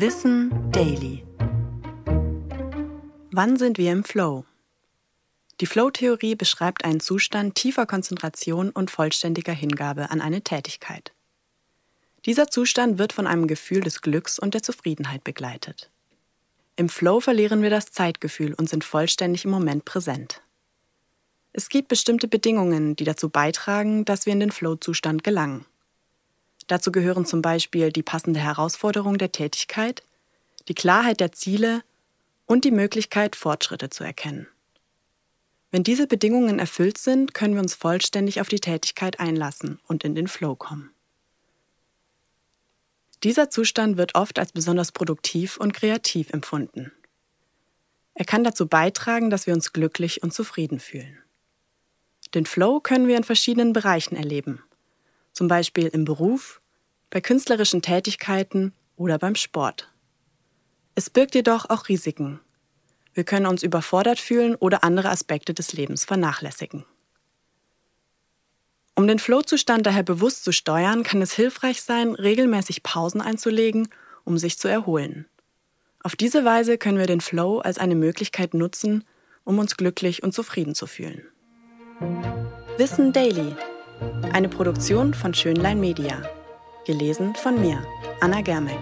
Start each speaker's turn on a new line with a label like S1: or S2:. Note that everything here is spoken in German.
S1: Wissen Daily. Wann sind wir im Flow? Die Flow-Theorie beschreibt einen Zustand tiefer Konzentration und vollständiger Hingabe an eine Tätigkeit. Dieser Zustand wird von einem Gefühl des Glücks und der Zufriedenheit begleitet. Im Flow verlieren wir das Zeitgefühl und sind vollständig im Moment präsent. Es gibt bestimmte Bedingungen, die dazu beitragen, dass wir in den Flow-Zustand gelangen. Dazu gehören zum Beispiel die passende Herausforderung der Tätigkeit, die Klarheit der Ziele und die Möglichkeit, Fortschritte zu erkennen. Wenn diese Bedingungen erfüllt sind, können wir uns vollständig auf die Tätigkeit einlassen und in den Flow kommen. Dieser Zustand wird oft als besonders produktiv und kreativ empfunden. Er kann dazu beitragen, dass wir uns glücklich und zufrieden fühlen. Den Flow können wir in verschiedenen Bereichen erleben, zum Beispiel im Beruf, bei künstlerischen Tätigkeiten oder beim Sport. Es birgt jedoch auch Risiken. Wir können uns überfordert fühlen oder andere Aspekte des Lebens vernachlässigen. Um den Flow-Zustand daher bewusst zu steuern, kann es hilfreich sein, regelmäßig Pausen einzulegen, um sich zu erholen. Auf diese Weise können wir den Flow als eine Möglichkeit nutzen, um uns glücklich und zufrieden zu fühlen. Wissen Daily. Eine Produktion von Schönlein Media. Gelesen von mir, Anna Germeck.